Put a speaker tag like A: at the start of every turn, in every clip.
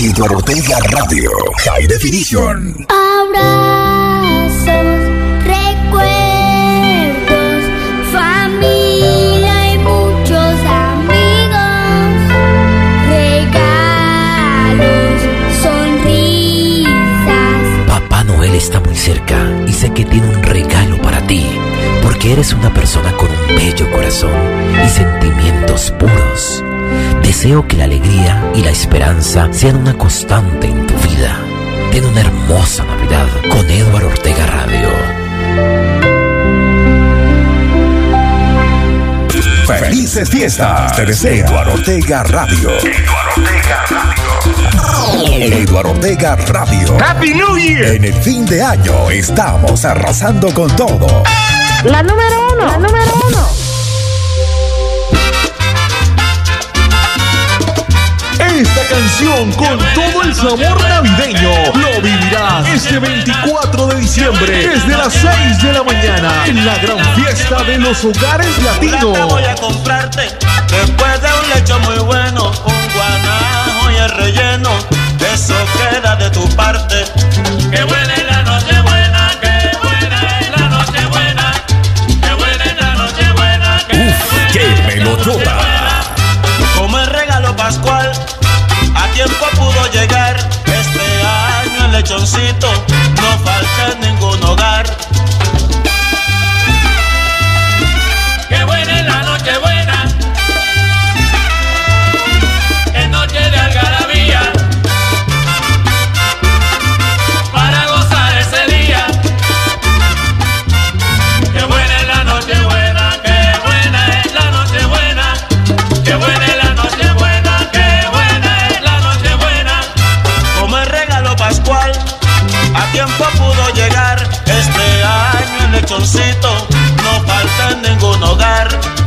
A: Ortega Radio, High Definition.
B: Abrazos, recuerdos, familia y muchos amigos, regalos, sonrisas.
C: Papá Noel está muy cerca y sé que tiene un regalo para ti, porque eres una persona con un bello corazón y sentimientos puros. Deseo que la alegría y la esperanza sean una constante en tu vida. Ten una hermosa Navidad con Eduardo Ortega Radio.
A: Felices fiestas. Te desea Eduardo Ortega Radio. Eduardo Ortega Radio. Eduardo Ortega Radio.
D: Happy New Year.
A: En el fin de año estamos arrasando con todo.
E: La número uno. La número uno.
D: Esta canción con todo el sabor navideño lo vivirás este 24 de diciembre desde las 6 de la mañana en la gran fiesta de los hogares latinos.
F: voy a comprarte después de un lecho muy bueno, un guanajo y el relleno. Eso queda de tu parte.
G: Qué buena es la noche buena, qué buena es la noche buena, qué buena es la noche buena, qué
A: Uf, qué melodota.
F: Como el regalo pascual, pudo llegar. Este año el lechoncito no falta en ningún hogar.
G: Qué buena es la noche buena,
F: lechoncito no falta en ningún hogar.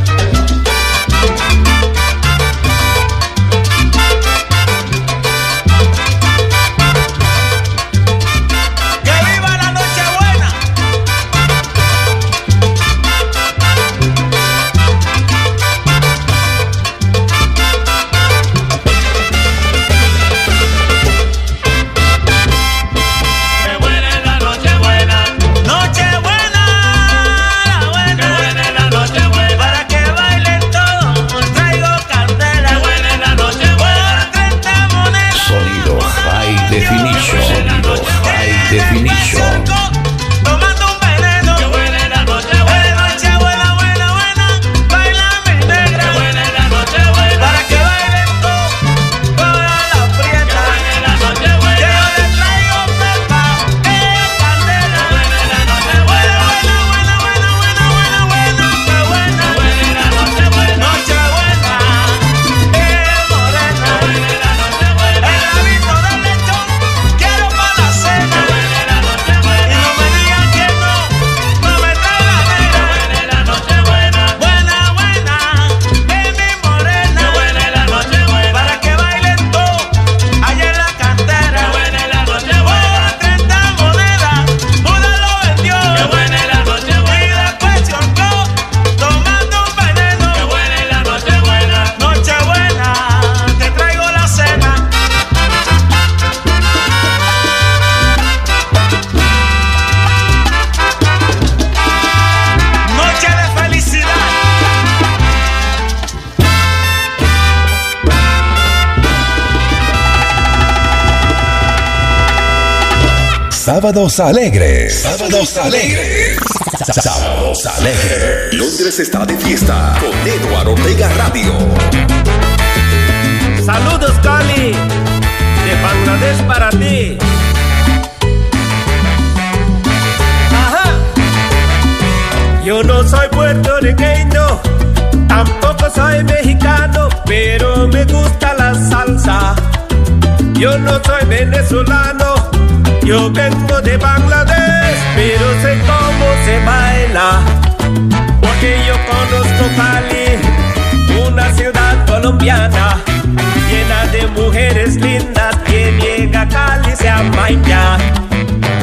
A: Sábados alegres. Sábados alegres. Sábados alegres. Londres está de fiesta con Eduardo Ortega Radio.
H: Saludos, Cali. De Bangladesh para ti. Ajá. Yo no soy puertorriqueño, tampoco soy mexicano, pero me gusta la salsa. Yo no soy venezolano, yo vengo de Bangladesh, pero sé cómo se baila. Porque yo conozco Cali, una ciudad colombiana llena de mujeres lindas. Quien llega Cali se amaña.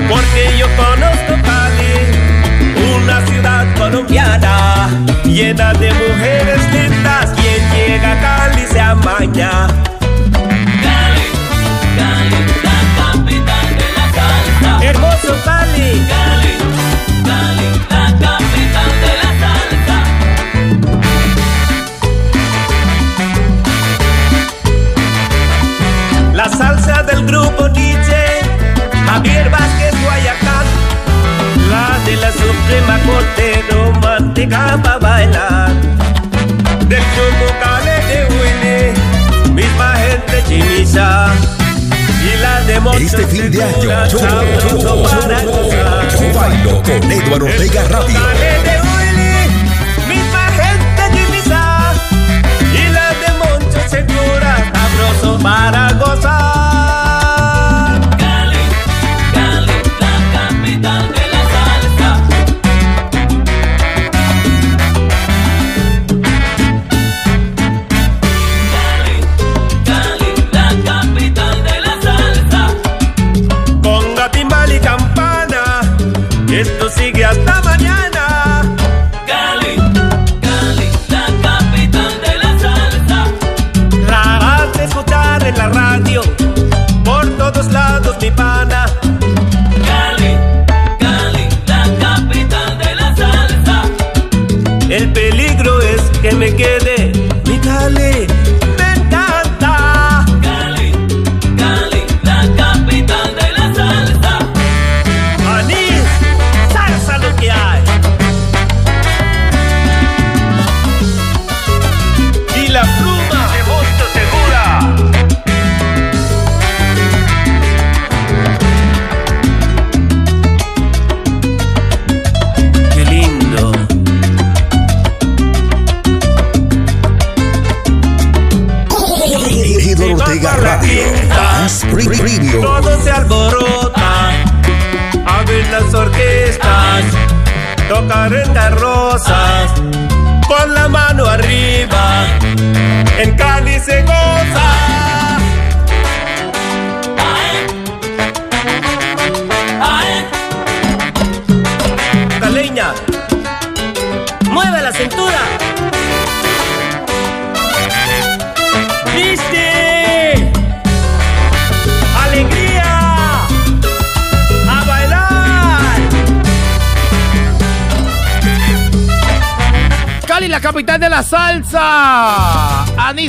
H: Porque yo conozco Cali, una ciudad colombiana llena de mujeres lindas. Quien llega Cali se amaña. Javier Vázquez Guayacán, la de la Suprema Corte Romántica para bailar, del grupo Cale de Willy, misma gente chimisa, y la de Moncho
I: Este fin de año, yo, yo, yo,
H: para gozar.
I: yo bailo con Eduardo Ortega Radio.
H: Cale de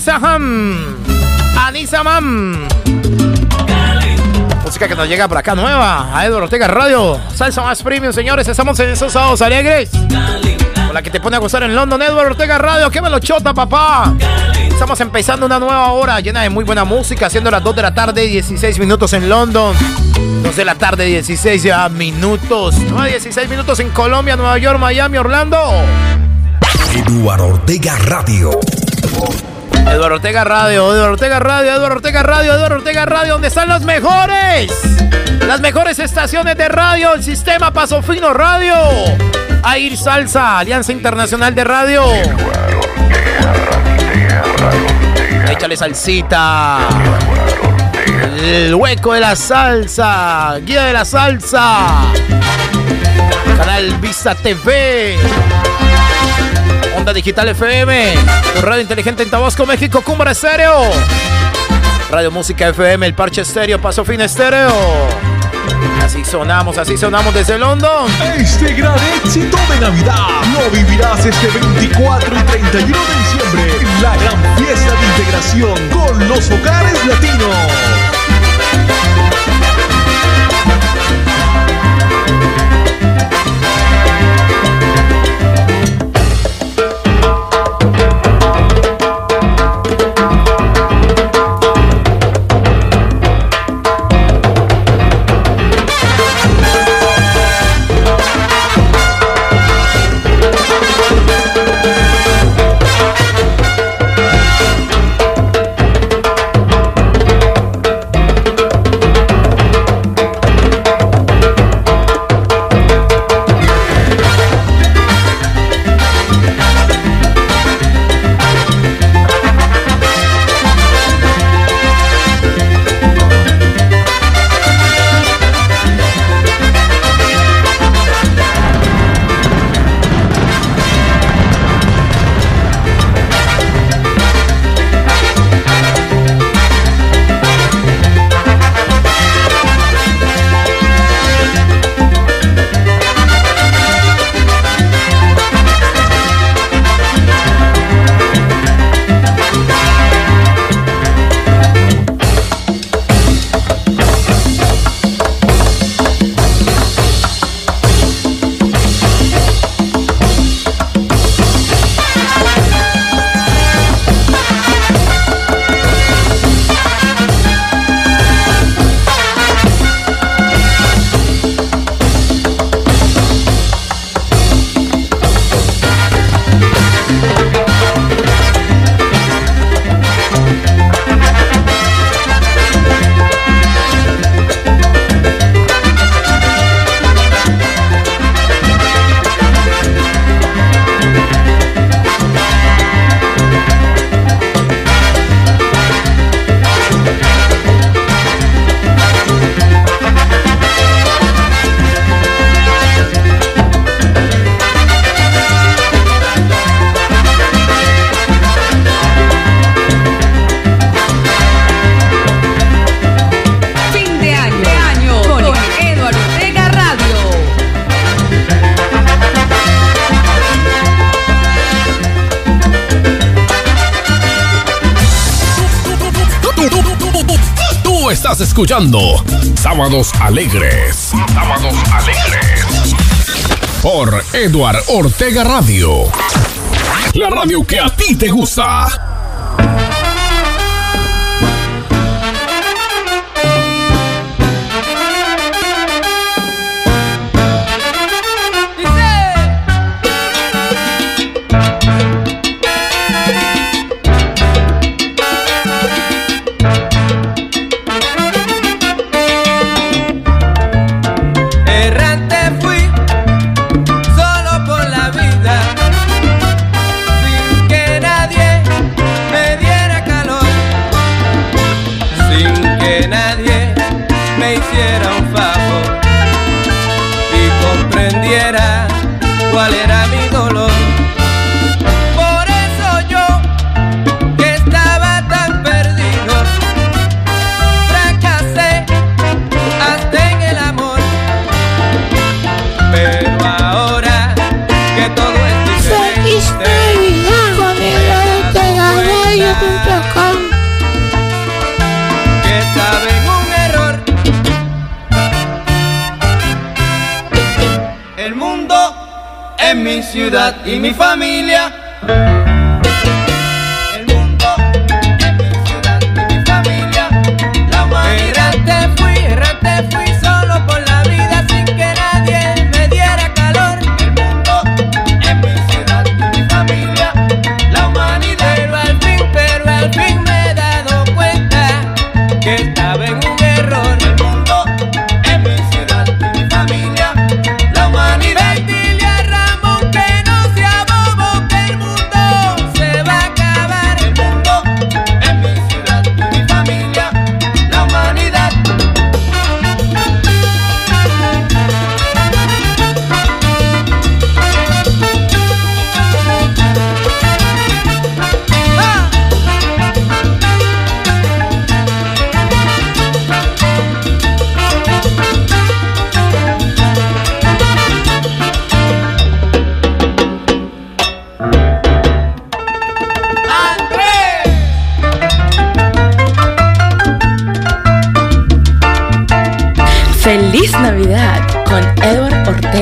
J: Anisa Ham. Anisa Mam. Música que nos llega por acá nueva. A Eduardo Ortega Radio. Salsa más premium, señores. Estamos en esos sábados alegres. Con la que te pone a gozar en London. Eduardo Ortega Radio. ¡Qué me lo chota, papá! Estamos empezando una nueva hora llena de muy buena música. Siendo las 2 de la tarde, 16 minutos en London. 2 de la tarde, 16 ya minutos. 9, 16 minutos en Colombia, Nueva York, Miami, Orlando.
I: Eduardo Ortega Radio.
J: Eduardo Ortega Radio, Eduardo Ortega Radio, Eduardo Ortega Radio, Eduardo Ortega Radio, donde están los mejores. Las mejores estaciones de radio, el sistema Paso Fino Radio. Air Salsa, Alianza Internacional de Radio. Échale salsita. El hueco de la salsa. Guía de la salsa. Canal Vista TV. Onda Digital FM. Radio inteligente en Tabasco, México. Cumbra Estéreo. Radio Música FM, El Parche Estéreo, Paso Fin Estéreo. Así sonamos, así sonamos desde London.
D: Este gran éxito de Navidad lo vivirás este 24 y 31 de diciembre en la gran fiesta de integración con los hogares latinos.
K: Escuchando Sábados Alegres. Sábados Alegres. Por Eduard Ortega Radio. La radio que a ti te gusta.
L: Cuál era y mi familia.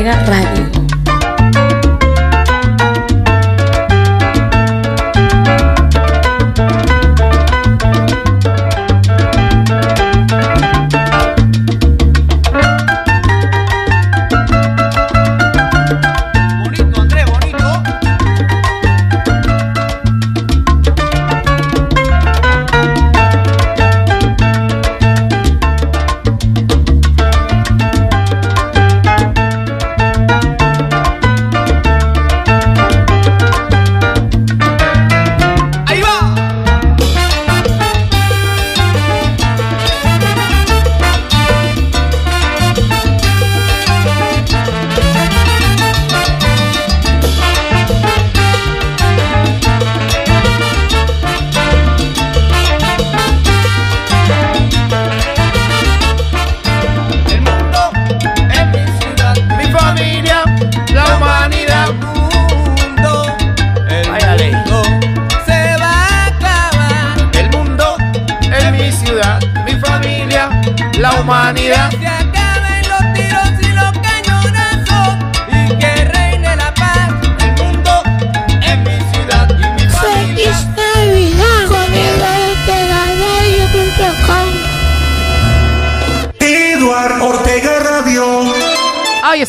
M: Edward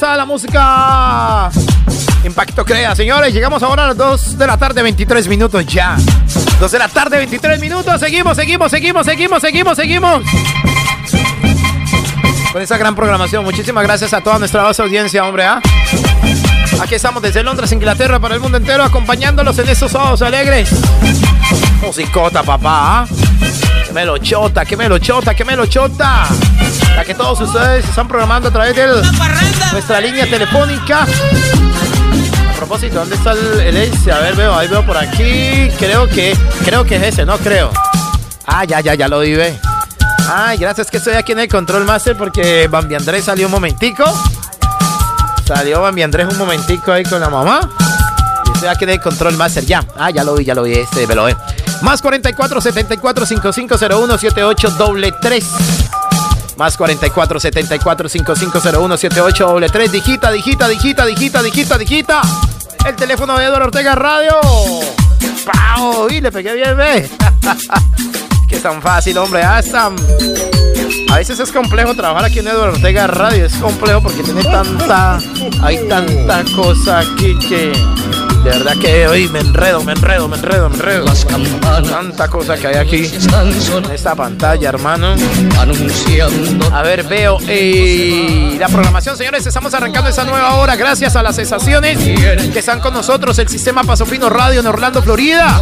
L: la
J: música. Impacto Crea, señores. Llegamos ahora a las 2 de la tarde, 23 minutos ya. 2 de la tarde, 23 minutos. Seguimos, seguimos, seguimos, seguimos, seguimos, seguimos. Con esa gran programación. Muchísimas gracias a toda nuestra base audiencia, hombre. ¿ah? Aquí estamos desde Londres, Inglaterra, para el mundo entero, acompañándolos en estos sábados alegres. Musicota, papá. ¿ah? Que me lo chota, que me lo chota, que me lo chota. La que todos ustedes están programando a través de nuestra línea telefónica. A propósito, ¿dónde está el, el S? A ver, veo, ahí veo por aquí. Creo que, creo que es ese, no creo. Ah, ya, ya, ya lo vi, ve. Ay, gracias que estoy aquí en el Control Master porque Bambi Andrés salió un momentico. Salió Bambi Andrés un momentico ahí con la mamá. Y estoy aquí en el Control Master, ya. Ah, ya lo vi, ya lo vi, este, me lo ve. Más 44 74 5501 78 doble 3. Más 44 74 5501 78 doble 3. Digita, digita, digita, digita, digita, digita. El teléfono de Eduardo Ortega Radio. ¡Pau! Y le pegué bien, ve. que es tan fácil, hombre. Ah, es A veces es complejo trabajar aquí en Eduardo Ortega Radio. Es complejo porque tiene tanta. Hay tanta cosa aquí que. De verdad que hoy me enredo, me enredo, me enredo, me enredo. Tanta cosa que hay aquí en esta pantalla, hermano. A ver, veo eh, la programación, señores. Estamos arrancando esa nueva hora gracias a las estaciones que están con nosotros. El sistema Paso Fino Radio en Orlando, Florida.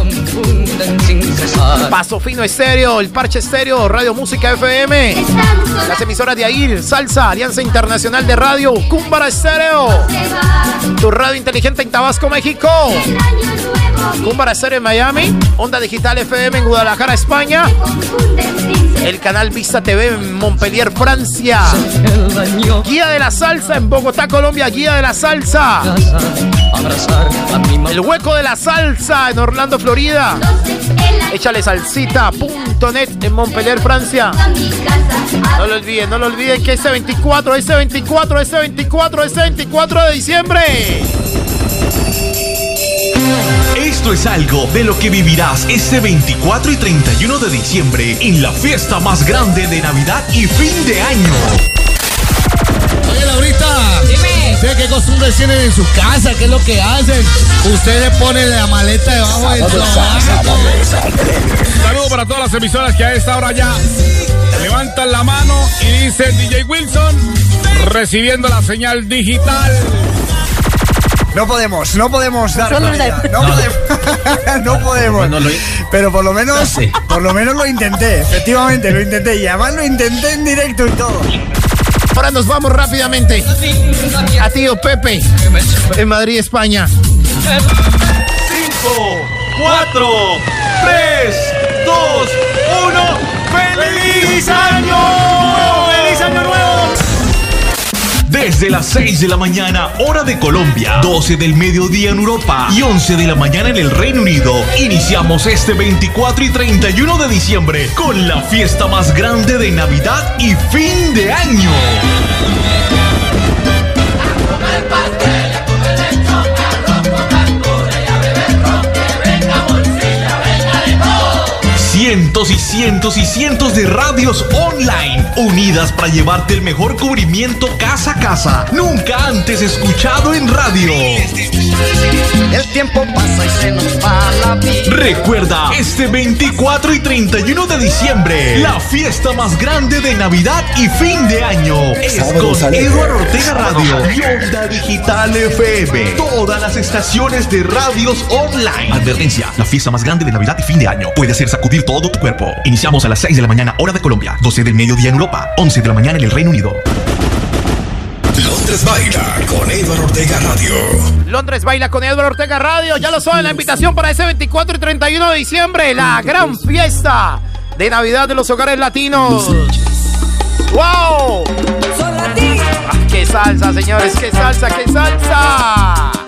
J: Paso Fino Estéreo, el Parche Estéreo, Radio Música FM. Las emisoras de AIR, Salsa, Alianza Internacional de Radio, Cúmbara Estéreo. Tu radio inteligente en Tabasco, México. Cúmbara Estéreo en Miami. Onda Digital FM en Guadalajara, España. El canal Vista TV en Montpellier, Francia. Guía de la Salsa en Bogotá, Colombia. Guía de la Salsa. El hueco de la salsa en Orlando, Florida. Échale salsita.net en Montpellier, Francia. No lo olviden, no lo olviden que este 24, este 24, este 24, este 24 de diciembre.
D: Esto es algo de lo que vivirás este 24 y 31 de diciembre en la fiesta más grande de Navidad y fin de año.
N: Oye, Laurita. Dime. ¿Sé qué costumbres tienen en su casa? ¿Qué es lo que hacen? Usted le pone la maleta debajo del
I: Saludos para todas las emisoras que a esta hora ya levantan la mano y dice DJ Wilson recibiendo la señal digital.
O: No podemos, no podemos dar.
I: Solo
O: no, podemos. no podemos. Pero por lo menos, por lo menos lo intenté. Efectivamente, lo intenté. Y además lo intenté en directo y todo.
J: Ahora nos vamos rápidamente a tío Pepe en Madrid, España.
D: 5, 4, 3, 2, 1. ¡Feliz año! Desde las 6 de la mañana, hora de Colombia, 12 del mediodía en Europa y 11 de la mañana en el Reino Unido, iniciamos este 24 y 31 de diciembre con la fiesta más grande de Navidad y fin de año. Cientos y cientos y cientos de radios online unidas para llevarte el mejor cubrimiento casa a casa, nunca antes escuchado en radio.
M: El tiempo pasa y se nos va la vida.
D: Recuerda, este 24 y 31 de diciembre, la fiesta más grande de Navidad y fin de año es con. Eduardo Ortega Radio y Onda Digital FM. Todas las estaciones de radios online. Advertencia, la fiesta más grande de Navidad y fin de año puede hacer sacudir todo tu cuerpo. Iniciamos a las 6 de la mañana, hora de Colombia, 12 del mediodía en Europa, 11 de la mañana en el Reino Unido.
I: Londres baila con Eduardo Ortega Radio.
J: Londres baila con Eduardo Ortega Radio. Ya lo saben, la invitación para ese 24 y 31 de diciembre, la gran fiesta de Navidad de los hogares latinos. ¡Wow! Ah, ¡Qué salsa, señores! ¡Qué salsa, qué salsa!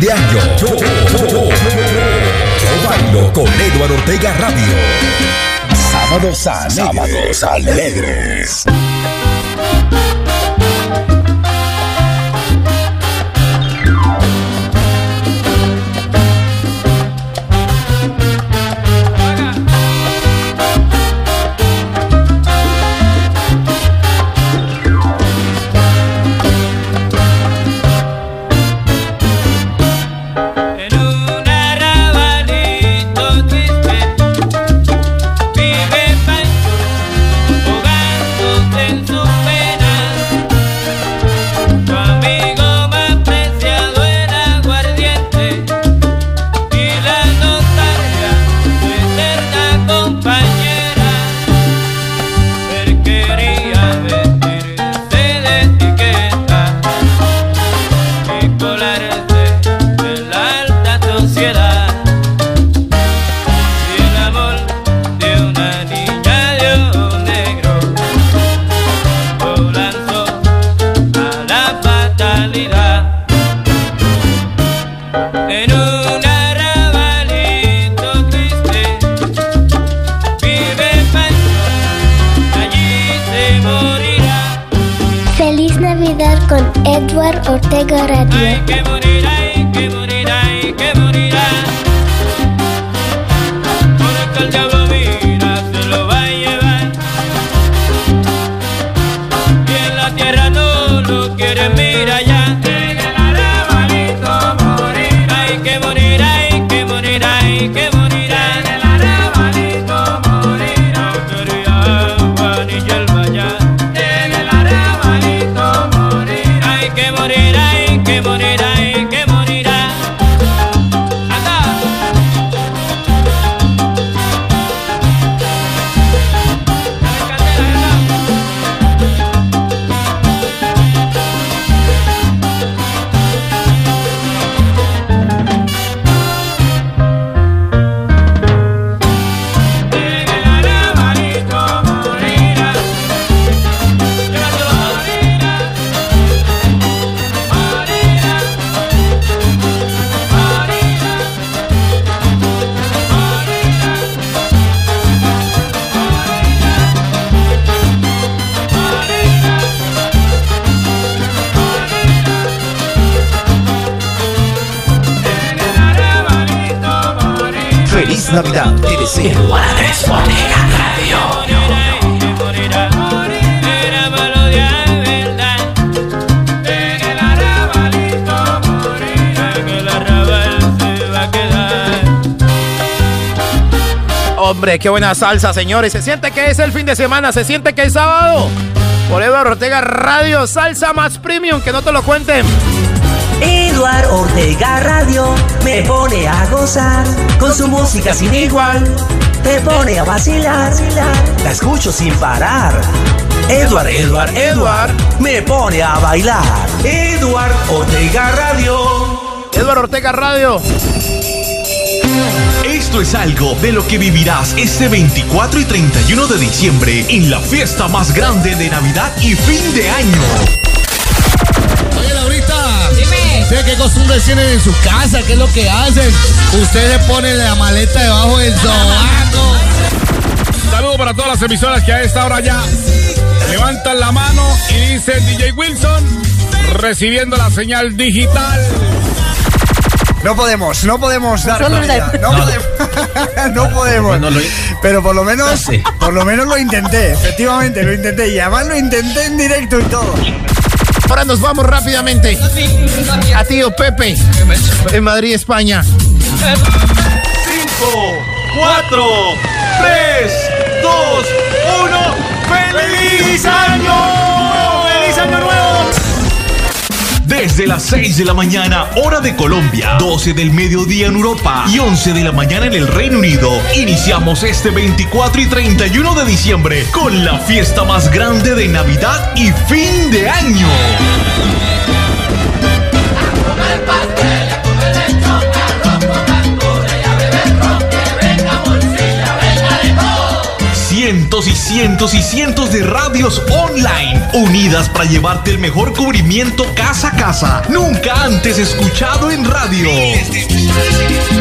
M: De
P: año.
Q: Yo, yo, yo, yo, yo bailo con Eduardo Ortega Radio. Sábados alegres. Sábados alegres.
G: Edward Ortega Radio.
J: Hombre, qué buena salsa, señores. Se siente que es el fin de semana, se siente que es sábado. Por Eduardo Ortega Radio, salsa más premium, que no te lo cuenten.
R: Eduard Ortega Radio me pone a gozar con su música sin igual. Te pone a vacilar, la escucho sin parar. Edward, Edward, Edward me pone a bailar. Eduard Ortega Radio.
J: Eduardo Ortega Radio.
D: Esto es algo de lo que vivirás este 24 y 31 de diciembre en la fiesta más grande de Navidad y fin de año.
N: Oye, Laurita. Dime. ¿Qué costumbre tienen en su casa? ¿Qué es lo que hacen? Ustedes ponen la maleta debajo del sobaco.
Q: Saludo para todas las emisoras que a esta hora ya levantan la mano y dice DJ Wilson recibiendo la señal digital.
O: No podemos, no podemos dar. Todavía,
J: una-
O: No, podemos. no podemos. Pero por lo menos, por lo menos lo intenté. Efectivamente, lo intenté. Y además lo intenté en directo y todo.
J: Ahora nos vamos rápidamente a tío Pepe en Madrid, España.
D: 5, 4, 3, 2, 1. ¡Feliz Desde las 6 de la mañana, hora de Colombia, 12 del mediodía en Europa y 11 de la mañana en el Reino Unido, iniciamos este 24 y 31 de diciembre con la fiesta más grande de Navidad y fin de año. Cientos y cientos y cientos de radios online unidas para llevarte el mejor cubrimiento casa a casa. Nunca antes escuchado en radio.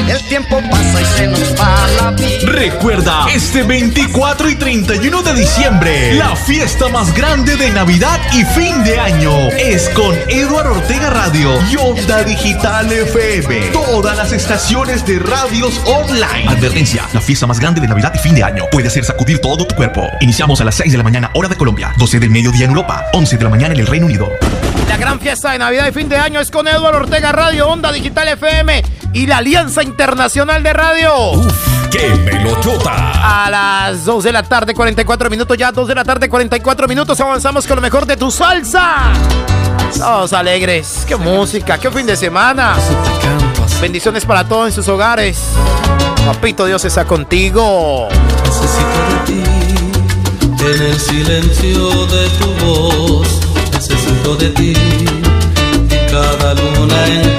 M: El tiempo pasa y se nos va la vida.
D: Recuerda, este 24 y 31 de diciembre, la fiesta más grande de Navidad y fin de año es con Eduardo Ortega Radio y Onda Digital FM. Todas las estaciones de radios online.
S: Advertencia, la fiesta más grande de Navidad y fin de año puede hacer sacudir todo tu cuerpo. Iniciamos a las 6 de la mañana, hora de Colombia, 12 del mediodía en Europa, 11 de la mañana en el Reino Unido.
J: La gran fiesta de Navidad y fin de año es con Eduardo Ortega Radio, Onda Digital FM y la Alianza Internacional de Radio.
I: ¡Qué melotota!
J: A las 2 de la tarde, 44 minutos, ya 2 de la tarde, 44 minutos, avanzamos con lo mejor de tu salsa. Todos alegres, qué música, qué fin de semana. Bendiciones para todos en sus hogares. Papito Dios está contigo.
L: Necesito en el silencio de tu voz, necesito de ti, en cada luna, en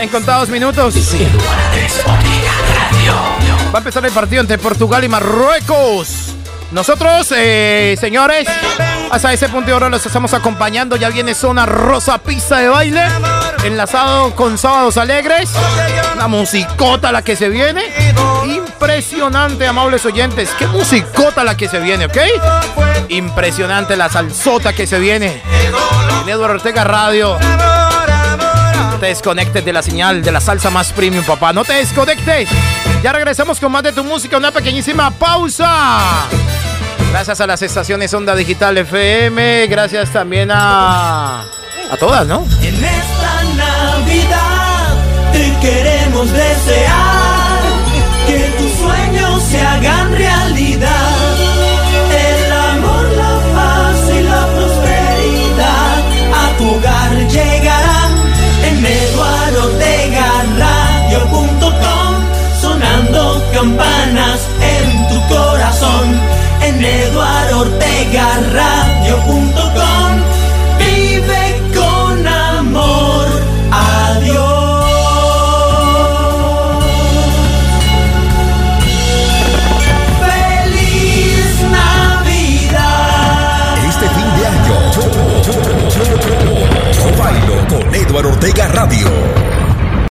L: en
J: contados minutos. Va a empezar el partido entre Portugal y Marruecos. Nosotros, eh, señores, hasta ese punto de ahora los estamos acompañando. Ya viene zona rosa pista de baile. Enlazado con Sábados Alegres. Una musicota la que se viene. Impresionante, amables oyentes. Qué musicota la que se viene, ¿ok? Impresionante la salsota que se viene. En Eduardo Ortega Radio te desconectes de la señal de la salsa más premium, papá. No te desconectes. Ya regresamos con más de tu música. Una pequeñísima pausa. Gracias a las estaciones Onda Digital FM. Gracias también a. A todas, ¿no?
R: En esta Navidad te queremos desear que tus sueños se hagan realidad. campanas en tu corazón. En Eduardo Ortega Radio.com vive con amor. Adiós. Feliz Navidad.
A: Este fin de año, yo, yo, yo, yo bailo con Eduardo Ortega Radio.